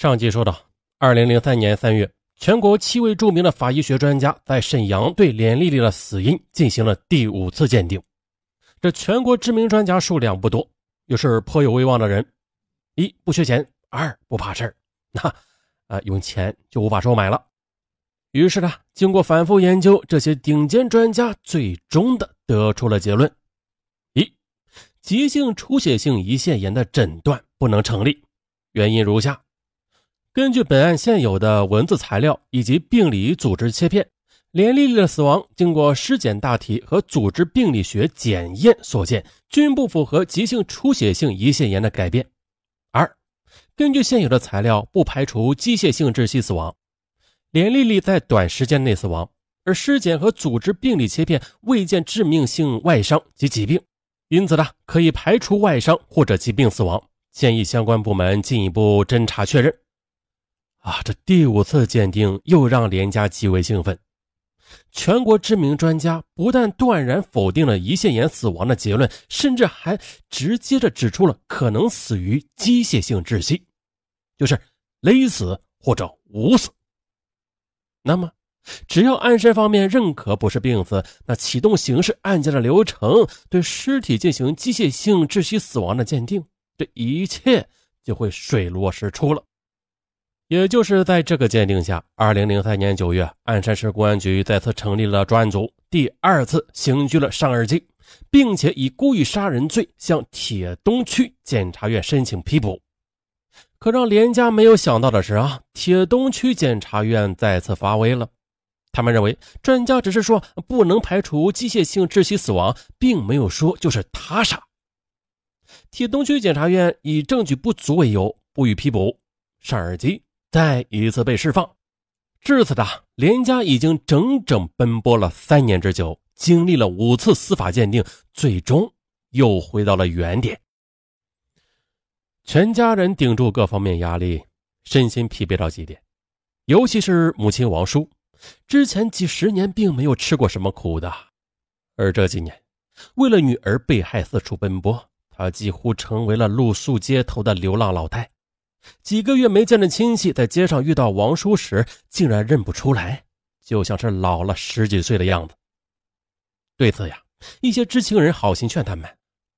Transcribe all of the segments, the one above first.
上集说到，二零零三年三月，全国七位著名的法医学专家在沈阳对连丽丽的死因进行了第五次鉴定。这全国知名专家数量不多，又是颇有威望的人，一不缺钱，二不怕事儿，那啊用钱就无法收买了。于是呢，经过反复研究，这些顶尖专家最终的得出了结论：一，急性出血性胰腺炎的诊断不能成立，原因如下。根据本案现有的文字材料以及病理组织切片，连丽丽的死亡经过尸检大体和组织病理学检验所见，均不符合急性出血性胰腺炎的改变。二，根据现有的材料，不排除机械性窒息死亡。连丽丽在短时间内死亡，而尸检和组织病理切片未见致命性外伤及疾病，因此呢，可以排除外伤或者疾病死亡。建议相关部门进一步侦查确认。啊，这第五次鉴定又让连家极为兴奋。全国知名专家不但断然否定了胰腺炎死亡的结论，甚至还直接的指出了可能死于机械性窒息，就是勒死或者捂死。那么，只要鞍山方面认可不是病死，那启动刑事案件的流程，对尸体进行机械性窒息死亡的鉴定，这一切就会水落石出了。也就是在这个鉴定下，二零零三年九月，鞍山市公安局再次成立了专案组，第二次刑拘了尚二金，并且以故意杀人罪向铁东区检察院申请批捕。可让连家没有想到的是啊，铁东区检察院再次发威了。他们认为专家只是说不能排除机械性窒息死亡，并没有说就是他杀。铁东区检察院以证据不足为由不予批捕尚二基。再一次被释放，至此的连家已经整整奔波了三年之久，经历了五次司法鉴定，最终又回到了原点。全家人顶住各方面压力，身心疲惫到极点，尤其是母亲王叔，之前几十年并没有吃过什么苦的，而这几年为了女儿被害四处奔波，他几乎成为了露宿街头的流浪老太。几个月没见的亲戚，在街上遇到王叔时，竟然认不出来，就像是老了十几岁的样子。对此呀，一些知情人好心劝他们：“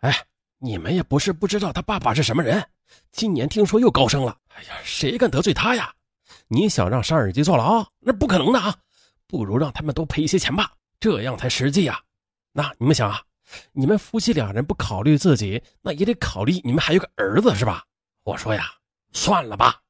哎，你们也不是不知道他爸爸是什么人，今年听说又高升了。哎呀，谁敢得罪他呀？你想让沙尔基坐牢，那不可能的啊！不如让他们多赔一些钱吧，这样才实际呀。那你们想啊，你们夫妻两人不考虑自己，那也得考虑你们还有个儿子是吧？我说呀。”算了吧，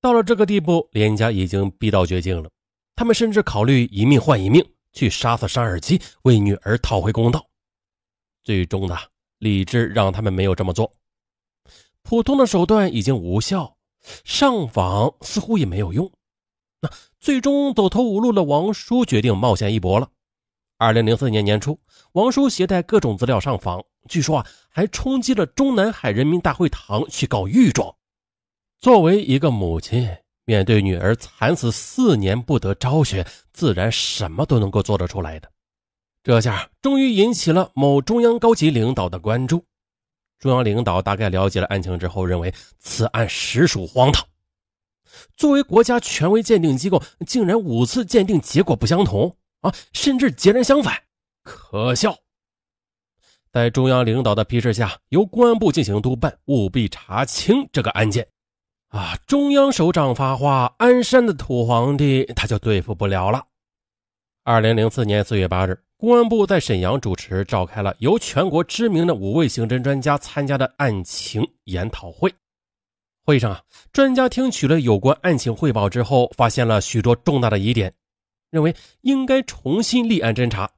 到了这个地步，连家已经逼到绝境了。他们甚至考虑一命换一命，去杀死沙尔基，为女儿讨回公道。最终的理智让他们没有这么做。普通的手段已经无效，上访似乎也没有用。那最终走投无路的王叔决定冒险一搏了。二零零四年年初，王叔携带各种资料上访，据说啊，还冲击了中南海人民大会堂去告御状。作为一个母亲，面对女儿惨死四年不得昭雪，自然什么都能够做得出来的。这下终于引起了某中央高级领导的关注。中央领导大概了解了案情之后，认为此案实属荒唐。作为国家权威鉴定机构，竟然五次鉴定结果不相同啊，甚至截然相反，可笑！在中央领导的批示下，由公安部进行督办，务必查清这个案件。啊！中央首长发话，鞍山的土皇帝他就对付不了了。二零零四年四月八日，公安部在沈阳主持召开了由全国知名的五位刑侦专家参加的案情研讨会。会上啊，专家听取了有关案情汇报之后，发现了许多重大的疑点，认为应该重新立案侦查。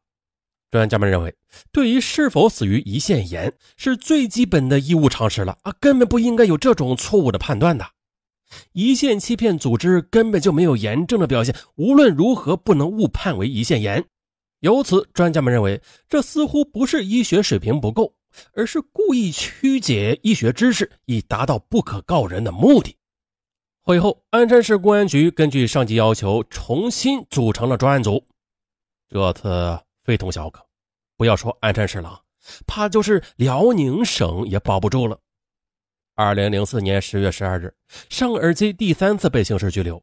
专家们认为，对于是否死于胰腺炎，是最基本的医务常识了啊，根本不应该有这种错误的判断的。胰腺欺骗组织根本就没有炎症的表现，无论如何不能误判为胰腺炎。由此，专家们认为，这似乎不是医学水平不够，而是故意曲解医学知识，以达到不可告人的目的。会后，鞍山市公安局根据上级要求，重新组成了专案组。这次非同小可，不要说鞍山市了，怕就是辽宁省也保不住了。二零零四年十月十二日，尚尔基第三次被刑事拘留。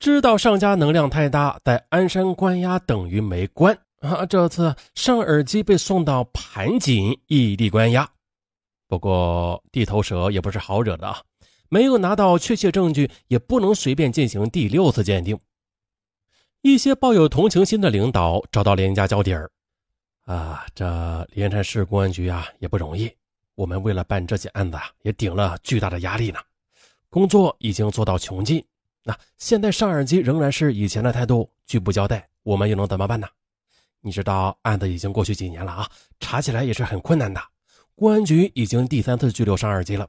知道尚家能量太大，在鞍山关押等于没关啊！这次尚尔基被送到盘锦异地关押。不过地头蛇也不是好惹的啊，没有拿到确切证据，也不能随便进行第六次鉴定。一些抱有同情心的领导找到连家交底儿啊，这连山市公安局啊也不容易。我们为了办这起案子啊，也顶了巨大的压力呢，工作已经做到穷尽。那现在上耳机仍然是以前的态度，拒不交代，我们又能怎么办呢？你知道案子已经过去几年了啊，查起来也是很困难的。公安局已经第三次拘留上耳机了，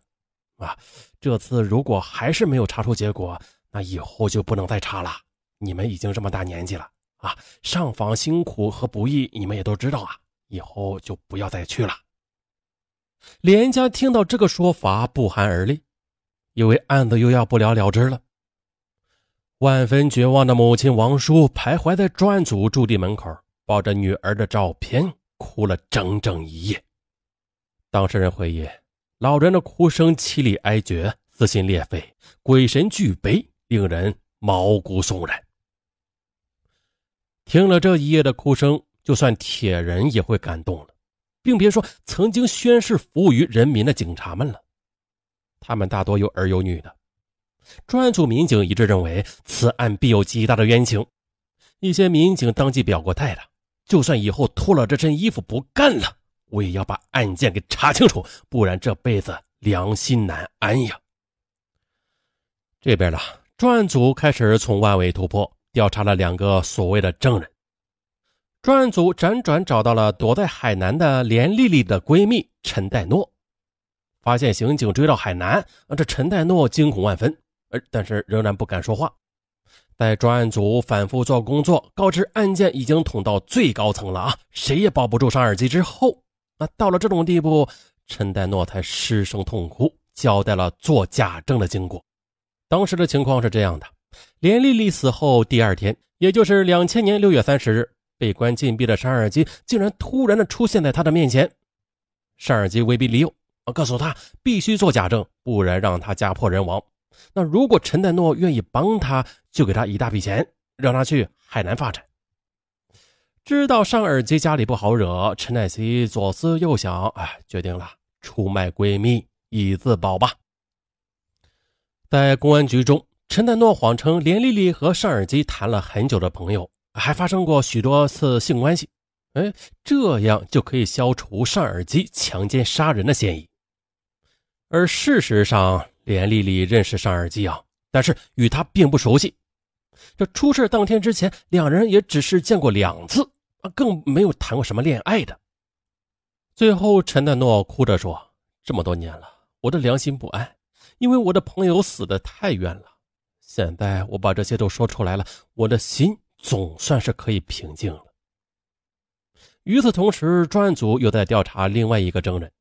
啊，这次如果还是没有查出结果，那以后就不能再查了。你们已经这么大年纪了啊，上访辛苦和不易，你们也都知道啊，以后就不要再去了。连家听到这个说法，不寒而栗，以为案子又要不了了之了。万分绝望的母亲王叔徘徊在专案组驻地门口，抱着女儿的照片哭了整整一夜。当事人回忆，老人的哭声凄厉哀绝，撕心裂肺，鬼神俱悲，令人毛骨悚然。听了这一夜的哭声，就算铁人也会感动了。并别说曾经宣誓服务于人民的警察们了，他们大多有儿有女的。专案组民警一致认为，此案必有极大的冤情。一些民警当即表过态了：就算以后脱了这身衣服不干了，我也要把案件给查清楚，不然这辈子良心难安呀。这边呢，专案组开始从外围突破，调查了两个所谓的证人。专案组辗转找到了躲在海南的连丽丽的闺蜜陈代诺，发现刑警追到海南，这陈代诺惊恐万分，呃但是仍然不敢说话。在专案组反复做工作，告知案件已经捅到最高层了啊，谁也保不住上耳机之后，那到了这种地步，陈代诺才失声痛哭，交代了做假证的经过。当时的情况是这样的：连丽丽死后第二天，也就是两千年六月三十日。被关禁闭的尚尔基竟然突然的出现在他的面前，尚尔基威逼利诱，告诉他必须做假证，不然让他家破人亡。那如果陈代诺愿意帮他，就给他一大笔钱，让他去海南发展。知道尚尔基家里不好惹，陈乃希左思右想，哎，决定了出卖闺蜜以自保吧。在公安局中，陈代诺谎称连丽丽和尚尔基谈了很久的朋友。还发生过许多次性关系，哎，这样就可以消除尚尔基强奸杀人的嫌疑。而事实上，连丽丽认识尚尔基啊，但是与他并不熟悉。这出事当天之前，两人也只是见过两次啊，更没有谈过什么恋爱的。最后，陈代诺哭着说：“这么多年了，我的良心不安，因为我的朋友死的太冤了。现在我把这些都说出来了，我的心。”总算是可以平静了。与此同时，专案组又在调查另外一个证人，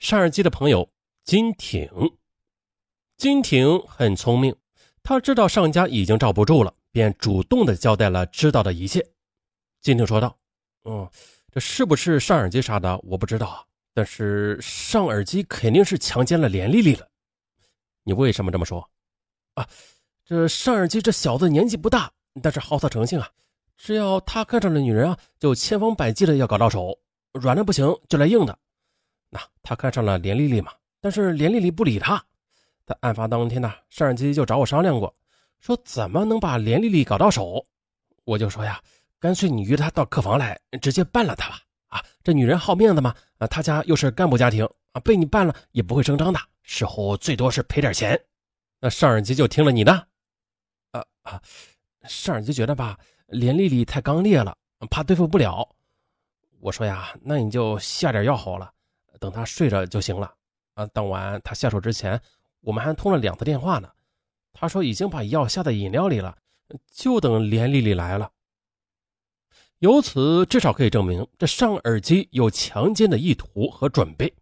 上尔基的朋友金挺。金挺很聪明，他知道上家已经罩不住了，便主动的交代了知道的一切。金挺说道：“嗯，这是不是上尔基杀的？我不知道啊，但是上尔基肯定是强奸了连丽丽了。你为什么这么说？啊，这上尔基这小子年纪不大。”但是好色成性啊，只要他看上了女人啊，就千方百计的要搞到手，软的不行就来硬的。那他看上了连丽丽嘛，但是连丽丽不理他。在案发当天呢，尚尔基就找我商量过，说怎么能把连丽丽搞到手。我就说呀，干脆你约她到客房来，直接办了她吧。啊，这女人好面子嘛，啊，她家又是干部家庭啊，被你办了也不会声张的，事后最多是赔点钱。那尚尔基就听了你的，啊啊。尚尔基觉得吧，连丽丽太刚烈了，怕对付不了。我说呀，那你就下点药好了，等他睡着就行了。啊，当晚他下手之前，我们还通了两次电话呢。他说已经把药下在饮料里了，就等连丽丽来了。由此至少可以证明，这尚尔基有强奸的意图和准备，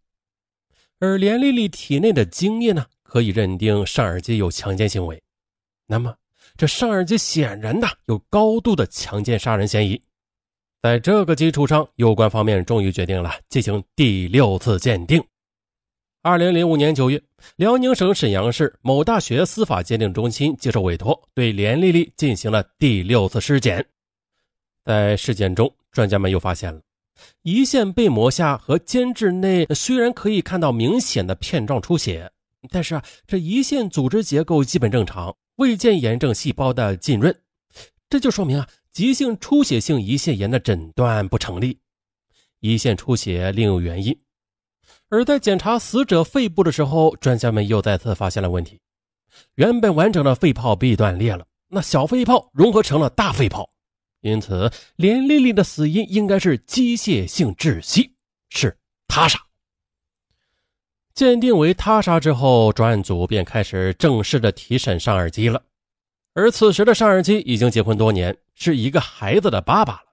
而连丽丽体内的精液呢，可以认定尚尔基有强奸行为。那么。这尚尔基显然的有高度的强奸杀人嫌疑，在这个基础上，有关方面终于决定了进行第六次鉴定。二零零五年九月，辽宁省沈阳市某大学司法鉴定中心接受委托，对连丽丽进行了第六次尸检。在尸检中，专家们又发现了胰腺被膜下和间质内虽然可以看到明显的片状出血，但是啊，这胰腺组织结构基本正常，未见炎症细胞的浸润，这就说明啊，急性出血性胰腺炎的诊断不成立，胰腺出血另有原因。而在检查死者肺部的时候，专家们又再次发现了问题：原本完整的肺泡壁断裂了，那小肺泡融合成了大肺泡，因此连丽丽的死因应该是机械性窒息，是他杀。鉴定为他杀之后，专案组便开始正式的提审尚尔基了。而此时的尚尔基已经结婚多年，是一个孩子的爸爸了。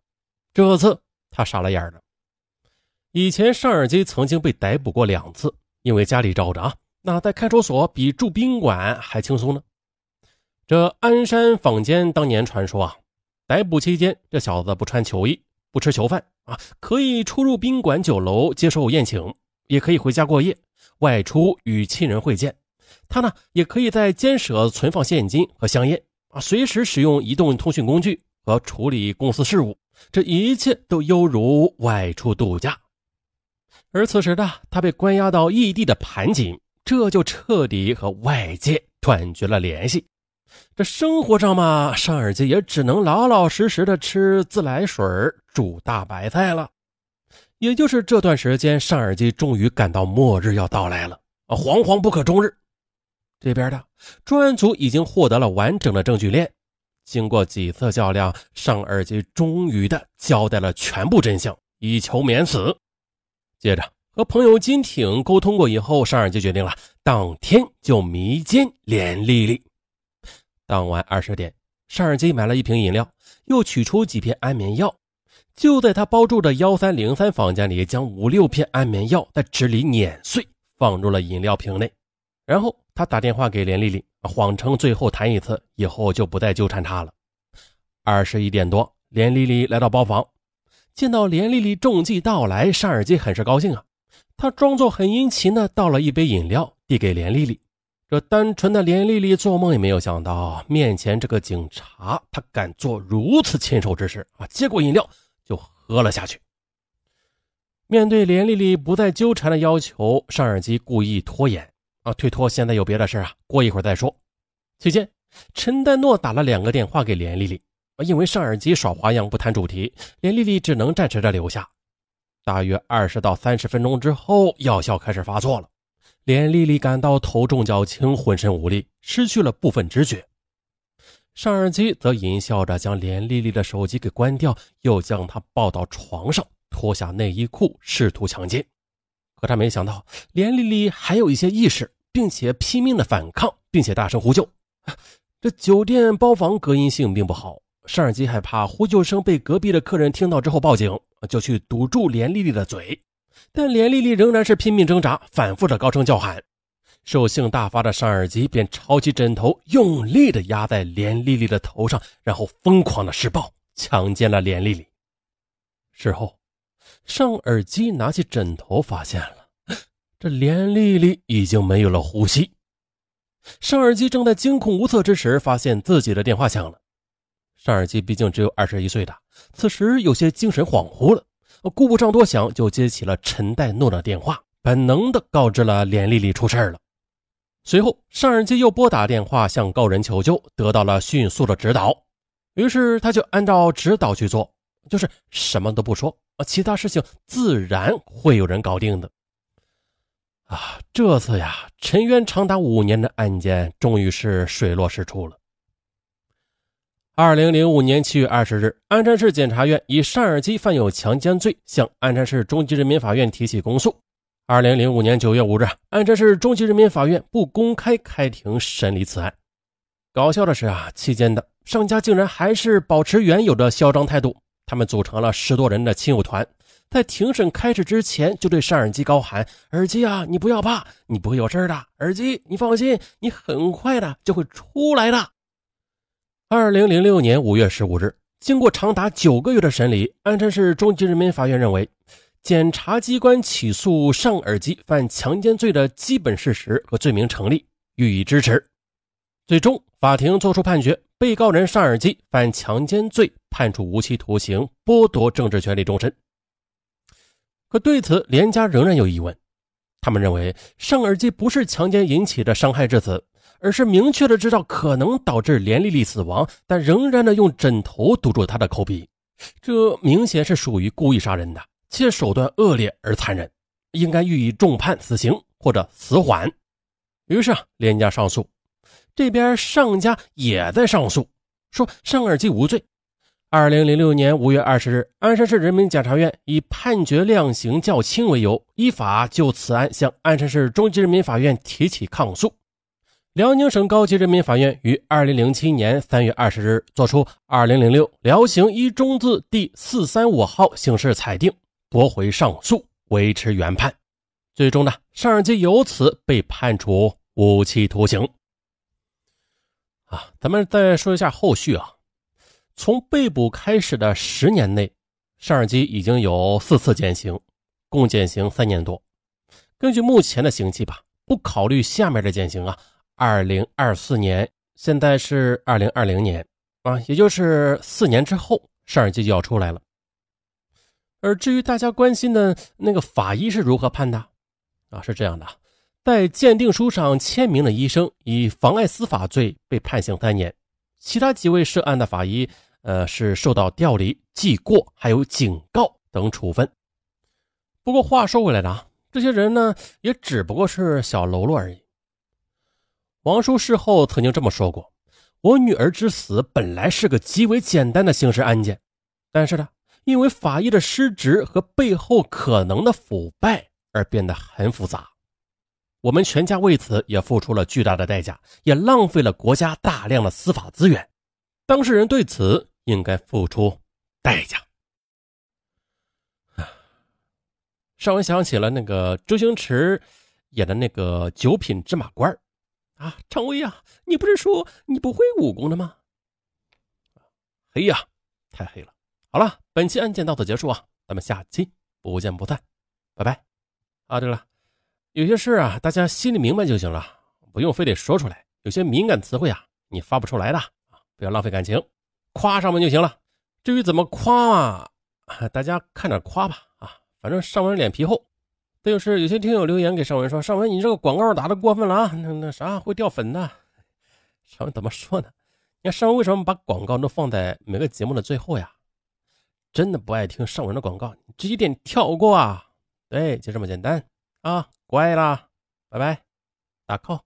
这次他傻了眼了。以前尚尔基曾经被逮捕过两次，因为家里罩着啊，那在看守所比住宾馆还轻松呢。这鞍山坊间当年传说啊，逮捕期间这小子不穿囚衣，不吃囚饭啊，可以出入宾馆酒楼接受宴请，也可以回家过夜，外出与亲人会见。他呢，也可以在监舍存放现金和香烟啊，随时使用移动通讯工具和处理公司事务，这一切都犹如外出度假。而此时呢，他被关押到异地的盘锦，这就彻底和外界断绝了联系。这生活上嘛，尚尔基也只能老老实实的吃自来水、煮大白菜了。也就是这段时间，尚尔基终于感到末日要到来了啊，惶惶不可终日。这边的专案组已经获得了完整的证据链，经过几次较量，尚尔基终于的交代了全部真相，以求免死。接着和朋友金挺沟通过以后，尚尔基决定了当天就迷奸连丽丽。当晚二十点，尚尔基买了一瓶饮料，又取出几片安眠药，就在他包住的幺三零三房间里，将五六片安眠药在纸里碾碎，放入了饮料瓶内。然后他打电话给连丽丽，谎称最后谈一次，以后就不再纠缠她了。二十一点多，连丽丽来到包房。见到连丽丽中计到来，尚尔基很是高兴啊！他装作很殷勤的倒了一杯饮料，递给连丽丽。这单纯的连丽丽做梦也没有想到，面前这个警察他敢做如此禽兽之事啊！接过饮料喝了下去。面对连丽丽不再纠缠的要求，尚尔基故意拖延啊，推脱现在有别的事啊，过一会儿再说。期间，陈丹诺打了两个电话给连丽丽啊。因为尚尔基耍花样不谈主题，连丽丽只能暂时的留下。大约二十到三十分钟之后，药效开始发作了，连丽丽感到头重脚轻，浑身无力，失去了部分知觉。尚尔基则淫笑着将连丽丽的手机给关掉，又将她抱到床上，脱下内衣裤，试图强奸。可他没想到，连丽丽还有一些意识，并且拼命的反抗，并且大声呼救。这酒店包房隔音性并不好。尚尔基害怕呼救声被隔壁的客人听到之后报警，就去堵住连丽丽的嘴，但连丽丽仍然是拼命挣扎，反复的高声叫喊。兽性大发的尚尔基便抄起枕头，用力的压在连丽丽的头上，然后疯狂的施暴，强奸了连丽丽。事后，尚尔基拿起枕头，发现了 这连丽丽已经没有了呼吸。尚尔基正在惊恐无措之时，发现自己的电话响了。尚尔基毕竟只有二十一岁的，此时有些精神恍惚了，顾不上多想，就接起了陈代诺的电话，本能的告知了连丽丽出事了。随后，尚尔基又拨打电话向高人求救，得到了迅速的指导，于是他就按照指导去做，就是什么都不说，其他事情自然会有人搞定的。啊，这次呀，陈渊长达五年的案件终于是水落石出了。二零零五年七月二十日，鞍山市检察院以尚尔基犯有强奸罪，向鞍山市中级人民法院提起公诉。二零零五年九月五日，鞍山市中级人民法院不公开开庭审理此案。搞笑的是啊，期间的商家竟然还是保持原有的嚣张态度。他们组成了十多人的亲友团，在庭审开始之前，就对尚耳机高喊：“耳机啊，你不要怕，你不会有事的。耳机，你放心，你很快的就会出来的。”二零零六年五月十五日，经过长达九个月的审理，鞍山市中级人民法院认为，检察机关起诉尚尔基犯强奸罪的基本事实和罪名成立，予以支持。最终，法庭作出判决，被告人尚尔基犯强奸罪，判处无期徒刑，剥夺政治权利终身。可对此，连家仍然有疑问。他们认为，尚尔基不是强奸引起的伤害致死，而是明确的知道可能导致连丽丽死亡，但仍然的用枕头堵住她的口鼻，这明显是属于故意杀人的。且手段恶劣而残忍，应该予以重判死刑或者死缓。于是啊，连家上诉，这边尚家也在上诉，说尚尔基无罪。二零零六年五月二十日，鞍山市人民检察院以判决量刑较轻为由，依法就此案向鞍山市中级人民法院提起抗诉。辽宁省高级人民法院于二零零七年三月二十日作出二零零六辽刑一中字第四三五号刑事裁定。驳回上诉，维持原判。最终呢，尚尔基由此被判处无期徒刑。啊，咱们再说一下后续啊。从被捕开始的十年内，尚尔基已经有四次减刑，共减刑三年多。根据目前的刑期吧，不考虑下面的减刑啊，二零二四年，现在是二零二零年啊，也就是四年之后，尚尔基就要出来了。而至于大家关心的那个法医是如何判的，啊，是这样的，在鉴定书上签名的医生以妨碍司法罪被判刑三年，其他几位涉案的法医，呃，是受到调离、记过还有警告等处分。不过话说回来的啊，这些人呢，也只不过是小喽啰而已。王叔事后曾经这么说过：“我女儿之死本来是个极为简单的刑事案件，但是呢。”因为法医的失职和背后可能的腐败而变得很复杂，我们全家为此也付出了巨大的代价，也浪费了国家大量的司法资源。当事人对此应该付出代价。尚文想起了那个周星驰演的那个九品芝麻官啊，常威啊，你不是说你不会武功的吗？黑呀，太黑了。好了，本期案件到此结束啊，咱们下期不见不散，拜拜。啊，对了，有些事啊，大家心里明白就行了，不用非得说出来。有些敏感词汇啊，你发不出来的啊，不要浪费感情，夸上文就行了。至于怎么夸嘛，大家看着夸吧啊，反正上文脸皮厚。再就是有些听友留言给上文说，上文你这个广告打的过分了啊，那那啥会掉粉的。上文怎么说呢？你看上文为什么把广告都放在每个节目的最后呀？真的不爱听上文的广告，直接点跳过啊！对，就这么简单啊！乖啦，拜拜，打 call。